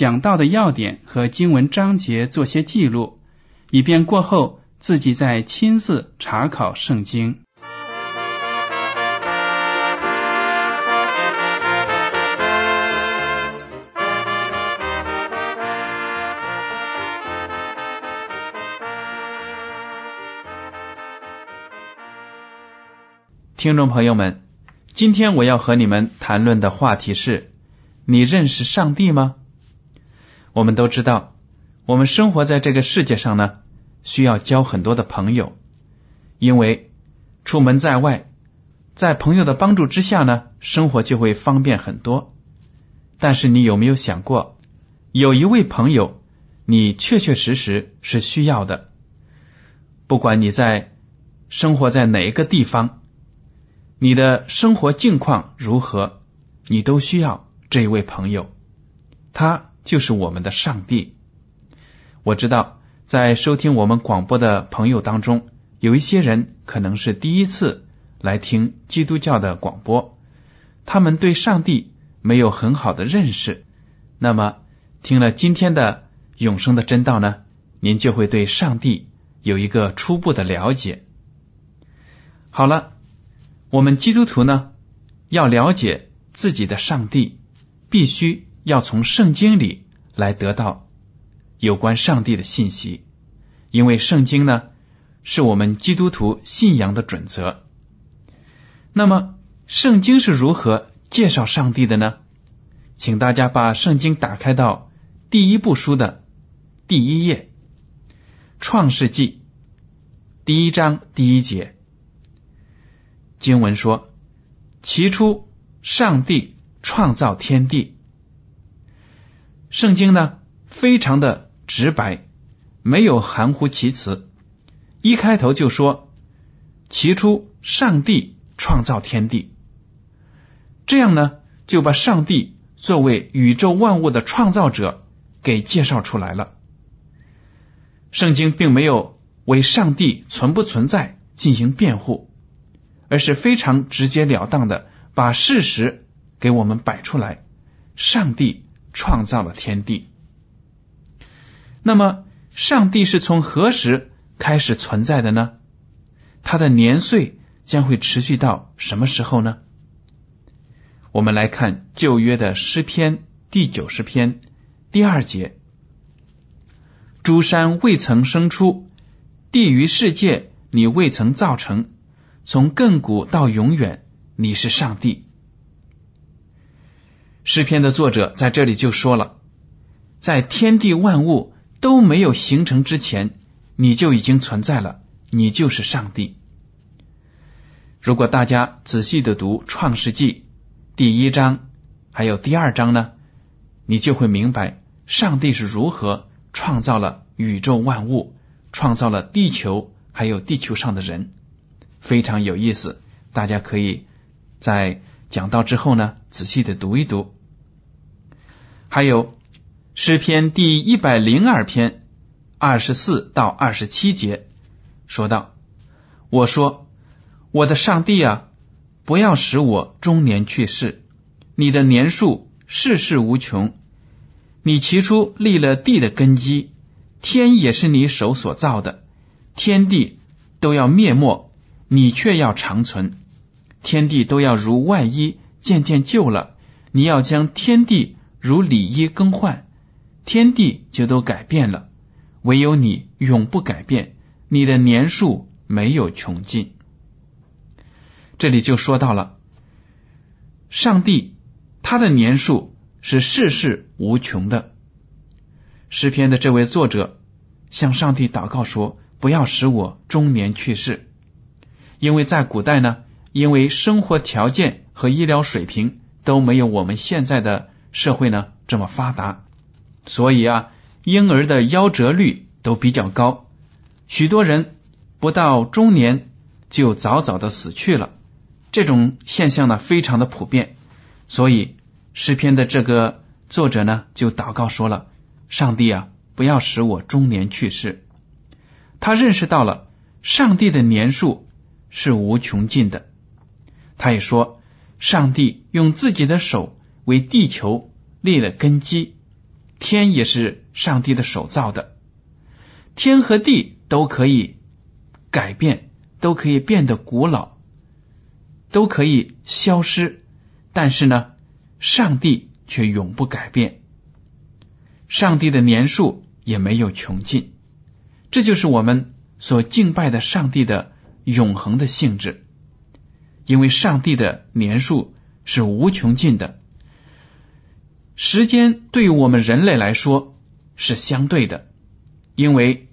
讲到的要点和经文章节做些记录，以便过后自己再亲自查考圣经。听众朋友们，今天我要和你们谈论的话题是：你认识上帝吗？我们都知道，我们生活在这个世界上呢，需要交很多的朋友，因为出门在外，在朋友的帮助之下呢，生活就会方便很多。但是你有没有想过，有一位朋友，你确确实实是需要的，不管你在生活在哪一个地方。你的生活境况如何，你都需要这一位朋友，他就是我们的上帝。我知道，在收听我们广播的朋友当中，有一些人可能是第一次来听基督教的广播，他们对上帝没有很好的认识。那么，听了今天的永生的真道呢，您就会对上帝有一个初步的了解。好了。我们基督徒呢，要了解自己的上帝，必须要从圣经里来得到有关上帝的信息，因为圣经呢是我们基督徒信仰的准则。那么，圣经是如何介绍上帝的呢？请大家把圣经打开到第一部书的第一页，《创世纪》第一章第一节。经文说：“起初，上帝创造天地。”圣经呢，非常的直白，没有含糊其辞。一开头就说：“起初，上帝创造天地。”这样呢，就把上帝作为宇宙万物的创造者给介绍出来了。圣经并没有为上帝存不存在进行辩护。而是非常直截了当的把事实给我们摆出来。上帝创造了天地，那么上帝是从何时开始存在的呢？他的年岁将会持续到什么时候呢？我们来看旧约的诗篇第九十篇第二节：“诸山未曾生出，地于世界你未曾造成。”从亘古到永远，你是上帝。诗篇的作者在这里就说了，在天地万物都没有形成之前，你就已经存在了，你就是上帝。如果大家仔细的读《创世纪》第一章，还有第二章呢，你就会明白上帝是如何创造了宇宙万物，创造了地球，还有地球上的人。非常有意思，大家可以在讲到之后呢，仔细的读一读。还有诗篇第一百零二篇二十四到二十七节，说道：“我说，我的上帝啊，不要使我中年去世。你的年数世世无穷，你起初立了地的根基，天也是你手所造的，天地都要灭没。”你却要长存，天地都要如外衣渐渐旧了，你要将天地如里衣更换，天地就都改变了，唯有你永不改变，你的年数没有穷尽。这里就说到了，上帝他的年数是世事无穷的。诗篇的这位作者向上帝祷告说：“不要使我中年去世。”因为在古代呢，因为生活条件和医疗水平都没有我们现在的社会呢这么发达，所以啊，婴儿的夭折率都比较高，许多人不到中年就早早的死去了。这种现象呢非常的普遍，所以诗篇的这个作者呢就祷告说了：“上帝啊，不要使我中年去世。”他认识到了上帝的年数。是无穷尽的。他也说，上帝用自己的手为地球立了根基，天也是上帝的手造的，天和地都可以改变，都可以变得古老，都可以消失，但是呢，上帝却永不改变，上帝的年数也没有穷尽，这就是我们所敬拜的上帝的。永恒的性质，因为上帝的年数是无穷尽的，时间对于我们人类来说是相对的，因为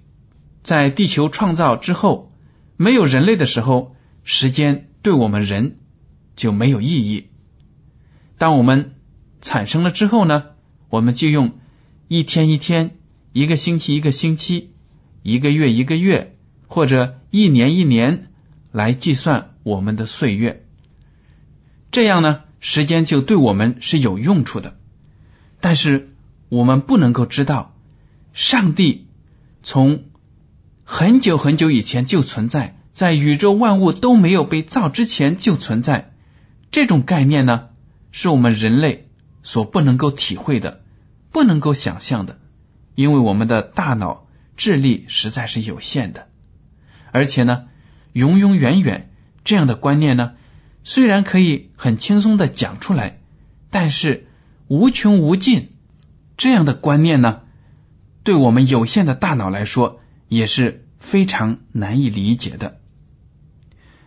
在地球创造之后，没有人类的时候，时间对我们人就没有意义。当我们产生了之后呢，我们就用一天一天、一个星期一个星期、一个月一个月。或者一年一年来计算我们的岁月，这样呢，时间就对我们是有用处的。但是我们不能够知道，上帝从很久很久以前就存在，在宇宙万物都没有被造之前就存在。这种概念呢，是我们人类所不能够体会的，不能够想象的，因为我们的大脑智力实在是有限的。而且呢，永永远远这样的观念呢，虽然可以很轻松的讲出来，但是无穷无尽这样的观念呢，对我们有限的大脑来说也是非常难以理解的。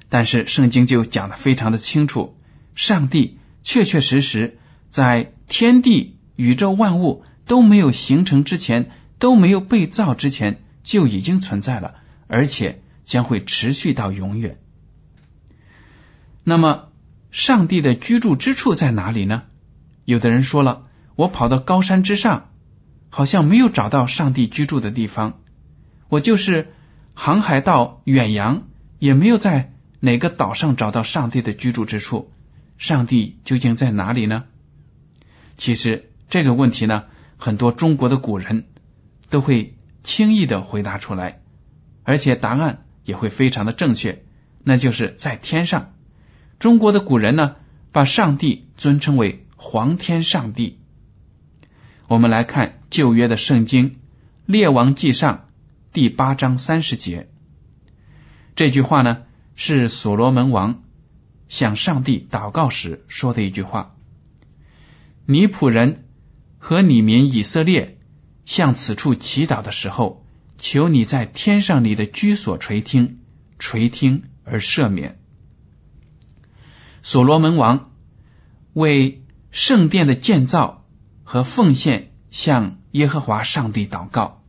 但是圣经就讲的非常的清楚，上帝确确实实在天地宇宙万物都没有形成之前，都没有被造之前就已经存在了，而且。将会持续到永远。那么，上帝的居住之处在哪里呢？有的人说了，我跑到高山之上，好像没有找到上帝居住的地方。我就是航海到远洋，也没有在哪个岛上找到上帝的居住之处。上帝究竟在哪里呢？其实这个问题呢，很多中国的古人都会轻易的回答出来，而且答案。也会非常的正确，那就是在天上。中国的古人呢，把上帝尊称为皇天上帝。我们来看旧约的圣经《列王记上》第八章三十节，这句话呢是所罗门王向上帝祷告时说的一句话。尼仆人和你民以色列向此处祈祷的时候。求你在天上你的居所垂听，垂听而赦免。所罗门王为圣殿的建造和奉献向耶和华上帝祷告。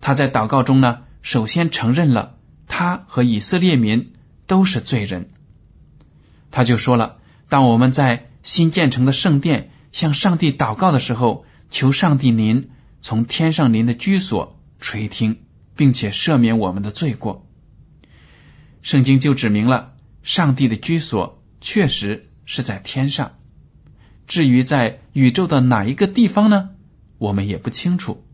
他在祷告中呢，首先承认了他和以色列民都是罪人。他就说了：当我们在新建成的圣殿向上帝祷告的时候，求上帝您从天上您的居所。垂听，并且赦免我们的罪过。圣经就指明了，上帝的居所确实是在天上。至于在宇宙的哪一个地方呢？我们也不清楚。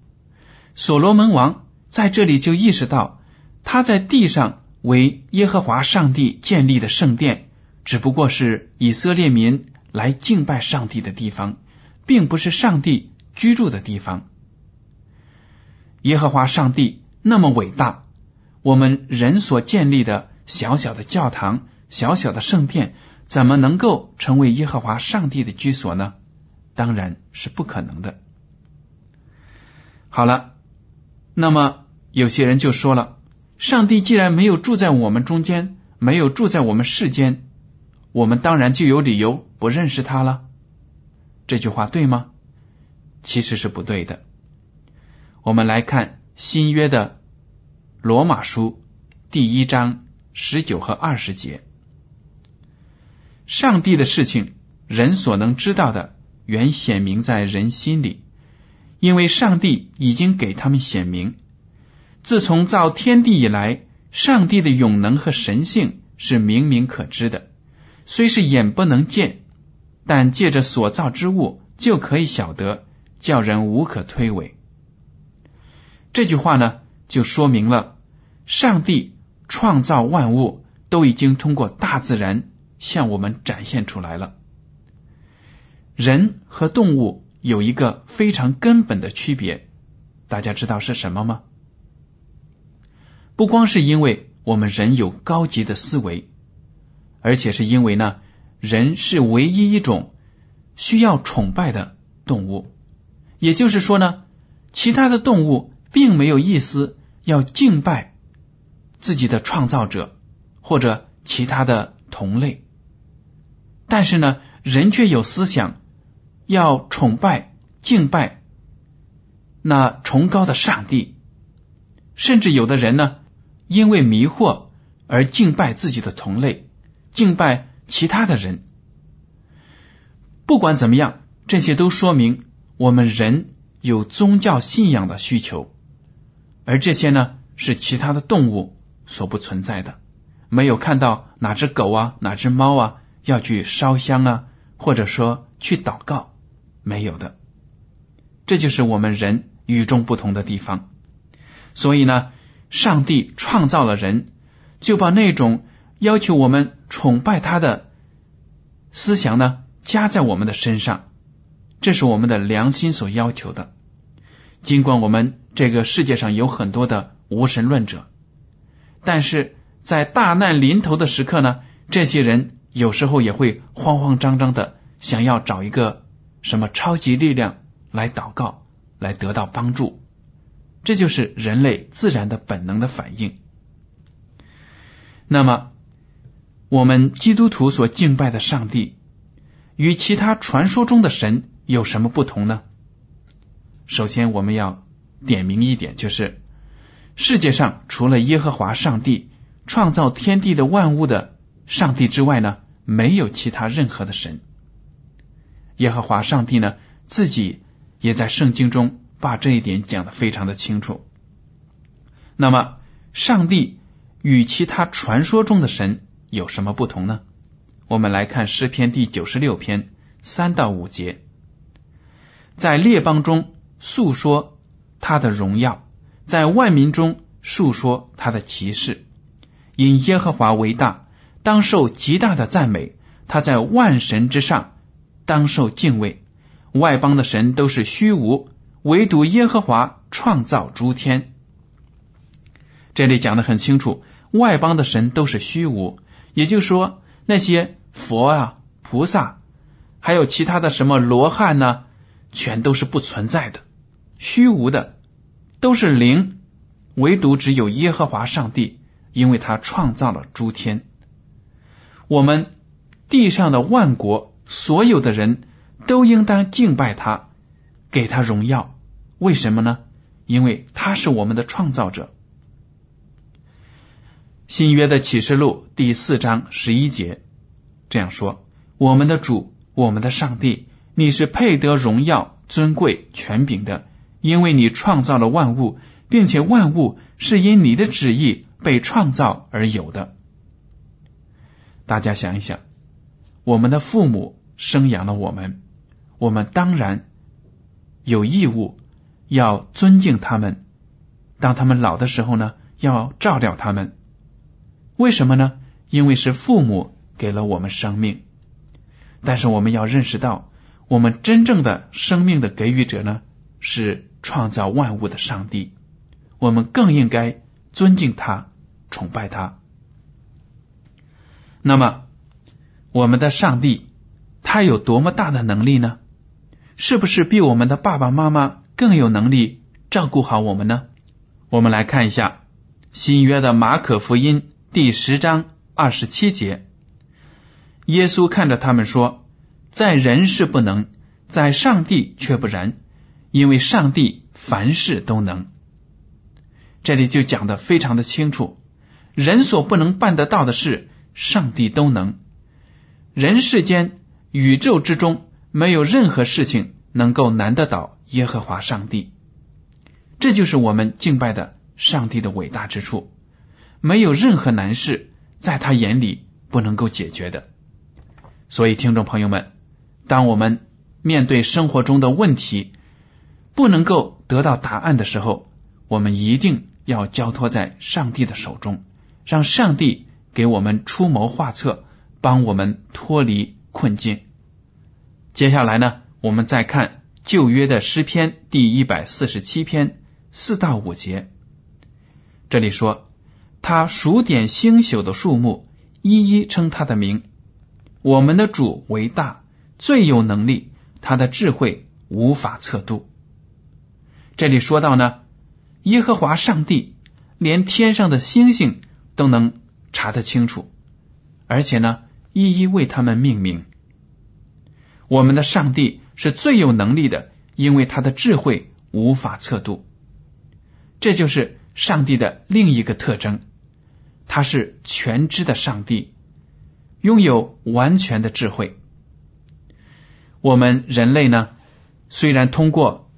所罗门王在这里就意识到，他在地上为耶和华上帝建立的圣殿，只不过是以色列民来敬拜上帝的地方，并不是上帝居住的地方。耶和华上帝那么伟大，我们人所建立的小小的教堂、小小的圣殿，怎么能够成为耶和华上帝的居所呢？当然是不可能的。好了，那么有些人就说了：上帝既然没有住在我们中间，没有住在我们世间，我们当然就有理由不认识他了。这句话对吗？其实是不对的。我们来看新约的罗马书第一章十九和二十节。上帝的事情，人所能知道的，原显明在人心里，因为上帝已经给他们显明。自从造天地以来，上帝的永能和神性是明明可知的，虽是眼不能见，但借着所造之物就可以晓得，叫人无可推诿。这句话呢，就说明了上帝创造万物都已经通过大自然。向我们展现出来了。人和动物有一个非常根本的区别，大家知道是什么吗？不光是因为我们人有高级的思维，而且是因为呢，人是唯一一种需要崇拜的动物。也就是说呢，其他的动物并没有意思要敬拜自己的创造者或者其他的同类。但是呢，人却有思想，要崇拜、敬拜那崇高的上帝，甚至有的人呢，因为迷惑而敬拜自己的同类，敬拜其他的人。不管怎么样，这些都说明我们人有宗教信仰的需求，而这些呢，是其他的动物所不存在的。没有看到哪只狗啊，哪只猫啊。要去烧香啊，或者说去祷告，没有的。这就是我们人与众不同的地方。所以呢，上帝创造了人，就把那种要求我们崇拜他的思想呢，加在我们的身上。这是我们的良心所要求的。尽管我们这个世界上有很多的无神论者，但是在大难临头的时刻呢，这些人。有时候也会慌慌张张的想要找一个什么超级力量来祷告，来得到帮助，这就是人类自然的本能的反应。那么，我们基督徒所敬拜的上帝与其他传说中的神有什么不同呢？首先，我们要点明一点，就是世界上除了耶和华上帝创造天地的万物的。上帝之外呢，没有其他任何的神。耶和华上帝呢，自己也在圣经中把这一点讲的非常的清楚。那么，上帝与其他传说中的神有什么不同呢？我们来看诗篇第九十六篇三到五节，在列邦中诉说他的荣耀，在万民中述说他的奇事，因耶和华为大。当受极大的赞美，他在万神之上，当受敬畏。外邦的神都是虚无，唯独耶和华创造诸天。这里讲的很清楚，外邦的神都是虚无，也就是说，那些佛啊、菩萨，还有其他的什么罗汉呢，全都是不存在的，虚无的，都是灵。唯独只有耶和华上帝，因为他创造了诸天。我们地上的万国，所有的人都应当敬拜他，给他荣耀。为什么呢？因为他是我们的创造者。新约的启示录第四章十一节这样说：“我们的主，我们的上帝，你是配得荣耀、尊贵、权柄的，因为你创造了万物，并且万物是因你的旨意被创造而有的。”大家想一想，我们的父母生养了我们，我们当然有义务要尊敬他们。当他们老的时候呢，要照料他们。为什么呢？因为是父母给了我们生命。但是我们要认识到，我们真正的生命的给予者呢，是创造万物的上帝。我们更应该尊敬他，崇拜他。那么，我们的上帝他有多么大的能力呢？是不是比我们的爸爸妈妈更有能力照顾好我们呢？我们来看一下新约的马可福音第十章二十七节，耶稣看着他们说：“在人是不能，在上帝却不然，因为上帝凡事都能。”这里就讲的非常的清楚，人所不能办得到的事，上帝都能。人世间、宇宙之中，没有任何事情能够难得倒耶和华上帝。这就是我们敬拜的上帝的伟大之处。没有任何难事在他眼里不能够解决的。所以，听众朋友们，当我们面对生活中的问题不能够得到答案的时候，我们一定要交托在上帝的手中，让上帝给我们出谋划策。帮我们脱离困境。接下来呢，我们再看旧约的诗篇第一百四十七篇四到五节。这里说，他数点星宿的数目，一一称他的名。我们的主为大，最有能力，他的智慧无法测度。这里说到呢，耶和华上帝连天上的星星都能查得清楚，而且呢。一一为他们命名。我们的上帝是最有能力的，因为他的智慧无法测度。这就是上帝的另一个特征，他是全知的上帝，拥有完全的智慧。我们人类呢，虽然通过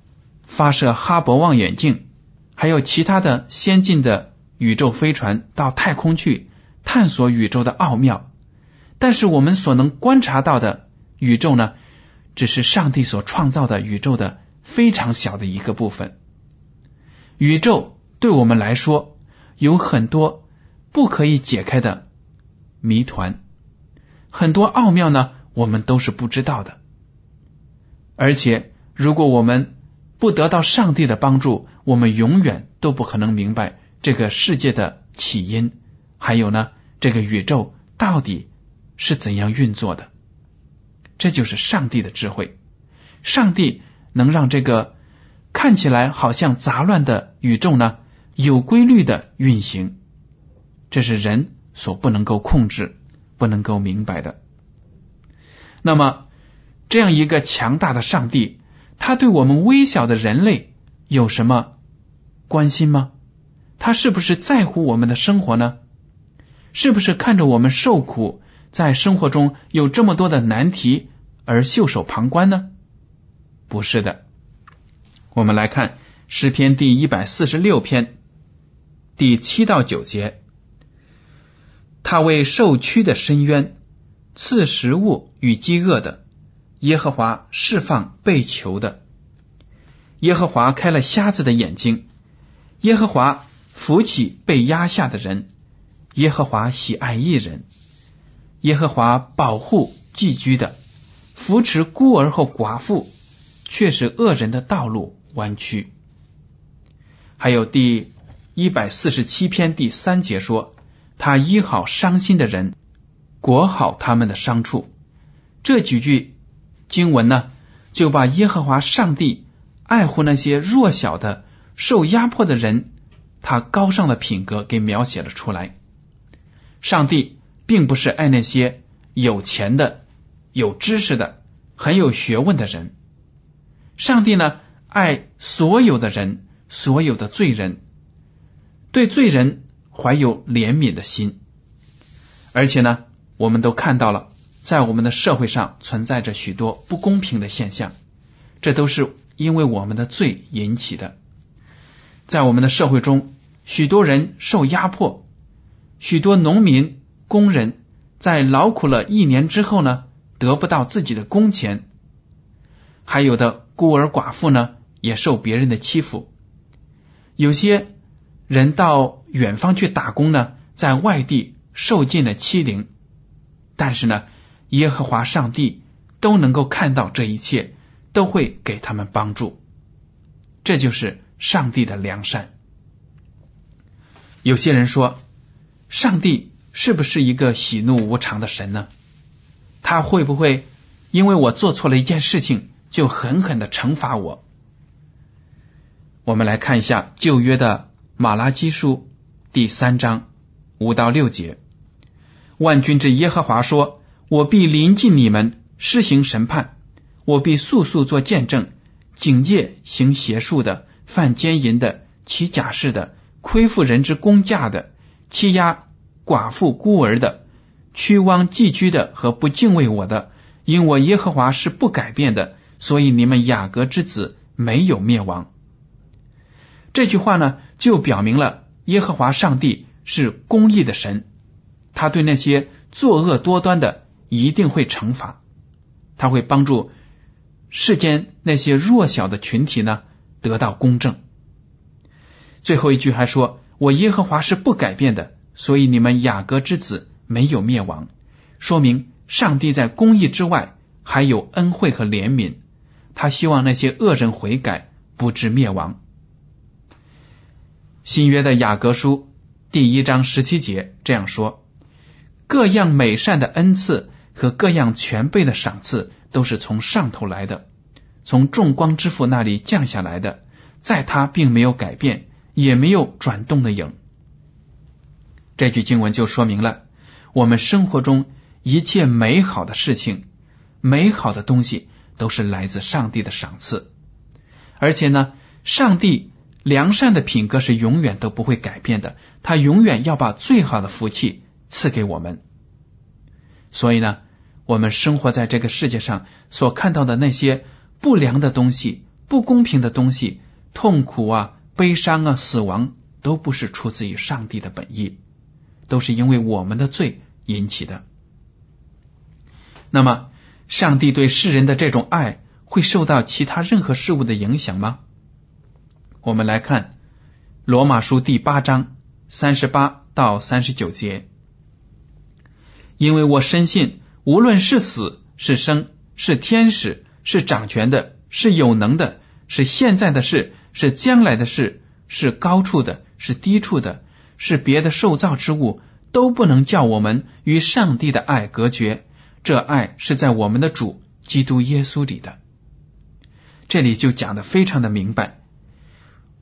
发射哈勃望远镜，还有其他的先进的宇宙飞船到太空去探索宇宙的奥妙。但是我们所能观察到的宇宙呢，只是上帝所创造的宇宙的非常小的一个部分。宇宙对我们来说有很多不可以解开的谜团，很多奥妙呢，我们都是不知道的。而且，如果我们不得到上帝的帮助，我们永远都不可能明白这个世界的起因，还有呢，这个宇宙到底。是怎样运作的？这就是上帝的智慧。上帝能让这个看起来好像杂乱的宇宙呢，有规律的运行。这是人所不能够控制、不能够明白的。那么，这样一个强大的上帝，他对我们微小的人类有什么关心吗？他是不是在乎我们的生活呢？是不是看着我们受苦？在生活中有这么多的难题而袖手旁观呢？不是的。我们来看诗篇第一百四十六篇第七到九节，他为受屈的深渊赐食物与饥饿的，耶和华释放被囚的，耶和华开了瞎子的眼睛，耶和华扶起被压下的人，耶和华喜爱一人。耶和华保护寄居的，扶持孤儿和寡妇，却使恶人的道路弯曲。还有第一百四十七篇第三节说：“他医好伤心的人，裹好他们的伤处。”这几句经文呢，就把耶和华上帝爱护那些弱小的、受压迫的人，他高尚的品格给描写了出来。上帝。并不是爱那些有钱的、有知识的、很有学问的人。上帝呢，爱所有的人，所有的罪人，对罪人怀有怜悯的心。而且呢，我们都看到了，在我们的社会上存在着许多不公平的现象，这都是因为我们的罪引起的。在我们的社会中，许多人受压迫，许多农民。工人在劳苦了一年之后呢，得不到自己的工钱；还有的孤儿寡妇呢，也受别人的欺负。有些人到远方去打工呢，在外地受尽了欺凌。但是呢，耶和华上帝都能够看到这一切，都会给他们帮助。这就是上帝的良善。有些人说，上帝。是不是一个喜怒无常的神呢？他会不会因为我做错了一件事情，就狠狠的惩罚我？我们来看一下旧约的马拉基书第三章五到六节。万军之耶和华说：“我必临近你们，施行审判；我必速速做见证，警戒行邪术的、犯奸淫的、起假誓的、亏负人之公价的、欺压寡妇孤儿的、屈枉寄居的和不敬畏我的。因我耶和华是不改变的，所以你们雅各之子没有灭亡。”这句话呢，就表明了耶和华上帝是公义的神，他对那些作恶多端的一定会惩罚，他会帮助世间那些弱小的群体呢得到公正。最后一句还说：“我耶和华是不改变的，所以你们雅各之子没有灭亡。”说明上帝在公义之外还有恩惠和怜悯，他希望那些恶人悔改，不致灭亡。新约的雅各书第一章十七节这样说：“各样美善的恩赐和各样全备的赏赐，都是从上头来的，从众光之父那里降下来的，在他并没有改变，也没有转动的影。”这句经文就说明了，我们生活中一切美好的事情、美好的东西，都是来自上帝的赏赐，而且呢，上帝。良善的品格是永远都不会改变的，他永远要把最好的福气赐给我们。所以呢，我们生活在这个世界上所看到的那些不良的东西、不公平的东西、痛苦啊、悲伤啊、死亡，都不是出自于上帝的本意，都是因为我们的罪引起的。那么，上帝对世人的这种爱会受到其他任何事物的影响吗？我们来看《罗马书》第八章三十八到三十九节，因为我深信，无论是死是生，是天使，是掌权的，是有能的，是现在的事，是将来的事，是高处的，是低处的，是别的受造之物，都不能叫我们与上帝的爱隔绝。这爱是在我们的主基督耶稣里的。这里就讲的非常的明白。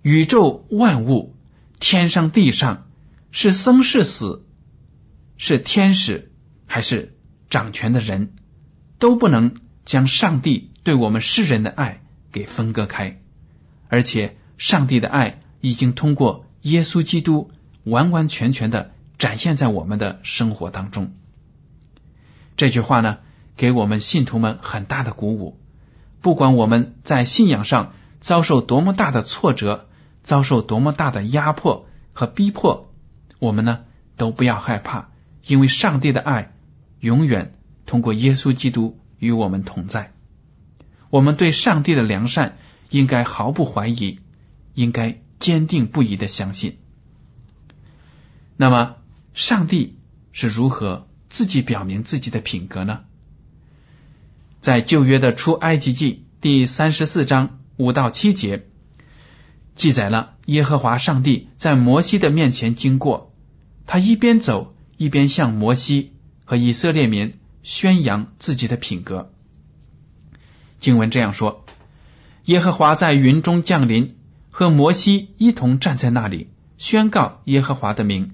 宇宙万物，天上地上，是生是死，是天使还是掌权的人，都不能将上帝对我们世人的爱给分割开。而且，上帝的爱已经通过耶稣基督完完全全的展现在我们的生活当中。这句话呢，给我们信徒们很大的鼓舞。不管我们在信仰上遭受多么大的挫折。遭受多么大的压迫和逼迫，我们呢都不要害怕，因为上帝的爱永远通过耶稣基督与我们同在。我们对上帝的良善应该毫不怀疑，应该坚定不移的相信。那么，上帝是如何自己表明自己的品格呢？在旧约的出埃及记第三十四章五到七节。记载了耶和华上帝在摩西的面前经过，他一边走一边向摩西和以色列民宣扬自己的品格。经文这样说：耶和华在云中降临，和摩西一同站在那里，宣告耶和华的名。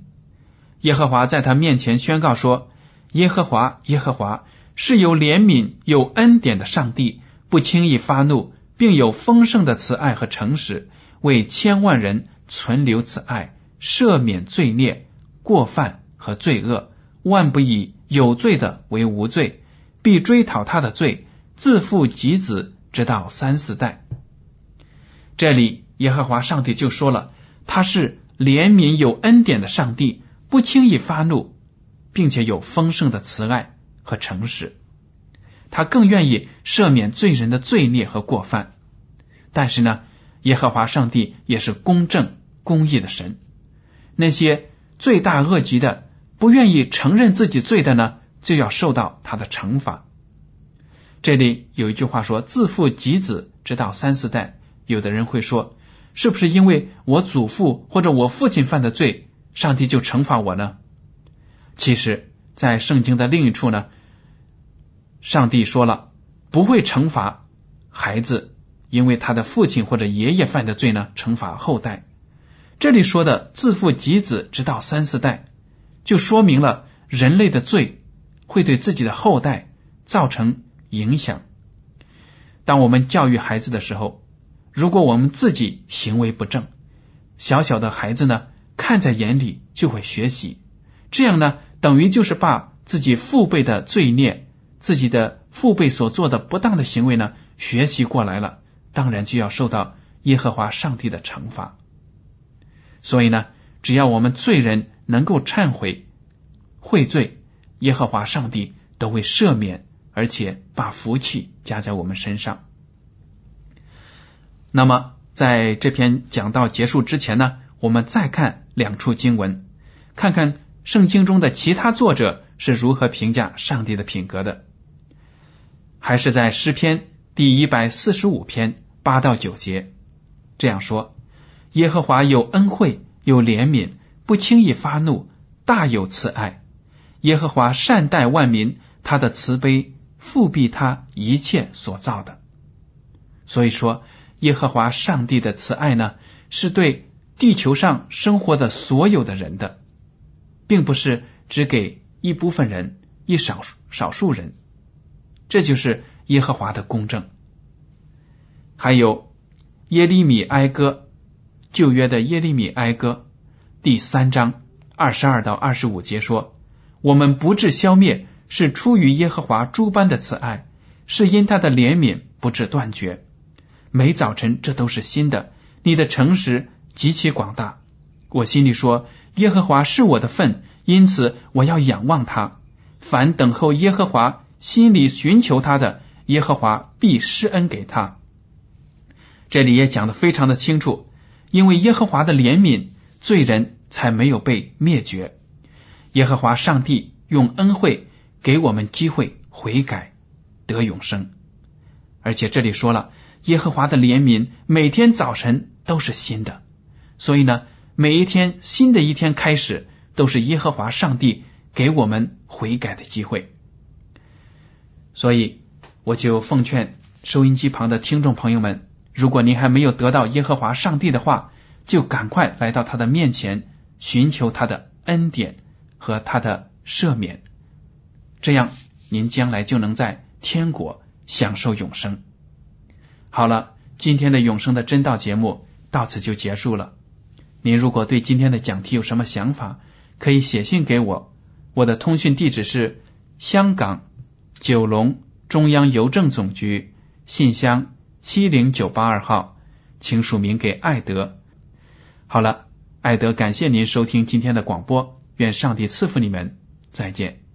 耶和华在他面前宣告说：耶和华，耶和华是有怜悯、有恩典的上帝，不轻易发怒，并有丰盛的慈爱和诚实。为千万人存留此爱，赦免罪孽、过犯和罪恶，万不以有罪的为无罪，必追讨他的罪，自负及子，直到三四代。这里耶和华上帝就说了，他是怜悯有恩典的上帝，不轻易发怒，并且有丰盛的慈爱和诚实。他更愿意赦免罪人的罪孽和过犯，但是呢？耶和华上帝也是公正公义的神，那些罪大恶极的、不愿意承认自己罪的呢，就要受到他的惩罚。这里有一句话说：“自父及子，直到三四代。”有的人会说：“是不是因为我祖父或者我父亲犯的罪，上帝就惩罚我呢？”其实，在圣经的另一处呢，上帝说了不会惩罚孩子。因为他的父亲或者爷爷犯的罪呢，惩罚后代。这里说的自父及子，直到三四代，就说明了人类的罪会对自己的后代造成影响。当我们教育孩子的时候，如果我们自己行为不正，小小的孩子呢，看在眼里就会学习，这样呢，等于就是把自己父辈的罪孽、自己的父辈所做的不当的行为呢，学习过来了，当然就要受到耶和华上帝的惩罚。所以呢，只要我们罪人能够忏悔悔罪，耶和华上帝都会赦免，而且把福气加在我们身上。那么，在这篇讲道结束之前呢，我们再看两处经文，看看圣经中的其他作者是如何评价上帝的品格的。还是在诗篇第一百四十五篇八到九节这样说。耶和华有恩惠，有怜悯，不轻易发怒，大有慈爱。耶和华善待万民，他的慈悲复辟他一切所造的。所以说，耶和华上帝的慈爱呢，是对地球上生活的所有的人的，并不是只给一部分人、一少少数人。这就是耶和华的公正。还有耶利米哀歌。旧约的耶利米哀歌第三章二十二到二十五节说：“我们不至消灭，是出于耶和华诸般的慈爱，是因他的怜悯不至断绝。每早晨这都是新的。你的诚实极其广大。我心里说：耶和华是我的份，因此我要仰望他。凡等候耶和华、心里寻求他的，耶和华必施恩给他。”这里也讲的非常的清楚。因为耶和华的怜悯，罪人才没有被灭绝。耶和华上帝用恩惠给我们机会悔改得永生，而且这里说了，耶和华的怜悯每天早晨都是新的，所以呢，每一天新的一天开始都是耶和华上帝给我们悔改的机会。所以，我就奉劝收音机旁的听众朋友们。如果您还没有得到耶和华上帝的话，就赶快来到他的面前，寻求他的恩典和他的赦免，这样您将来就能在天国享受永生。好了，今天的永生的真道节目到此就结束了。您如果对今天的讲题有什么想法，可以写信给我，我的通讯地址是香港九龙中央邮政总局信箱。七零九八二号，请署名给艾德。好了，艾德，感谢您收听今天的广播，愿上帝赐福你们，再见。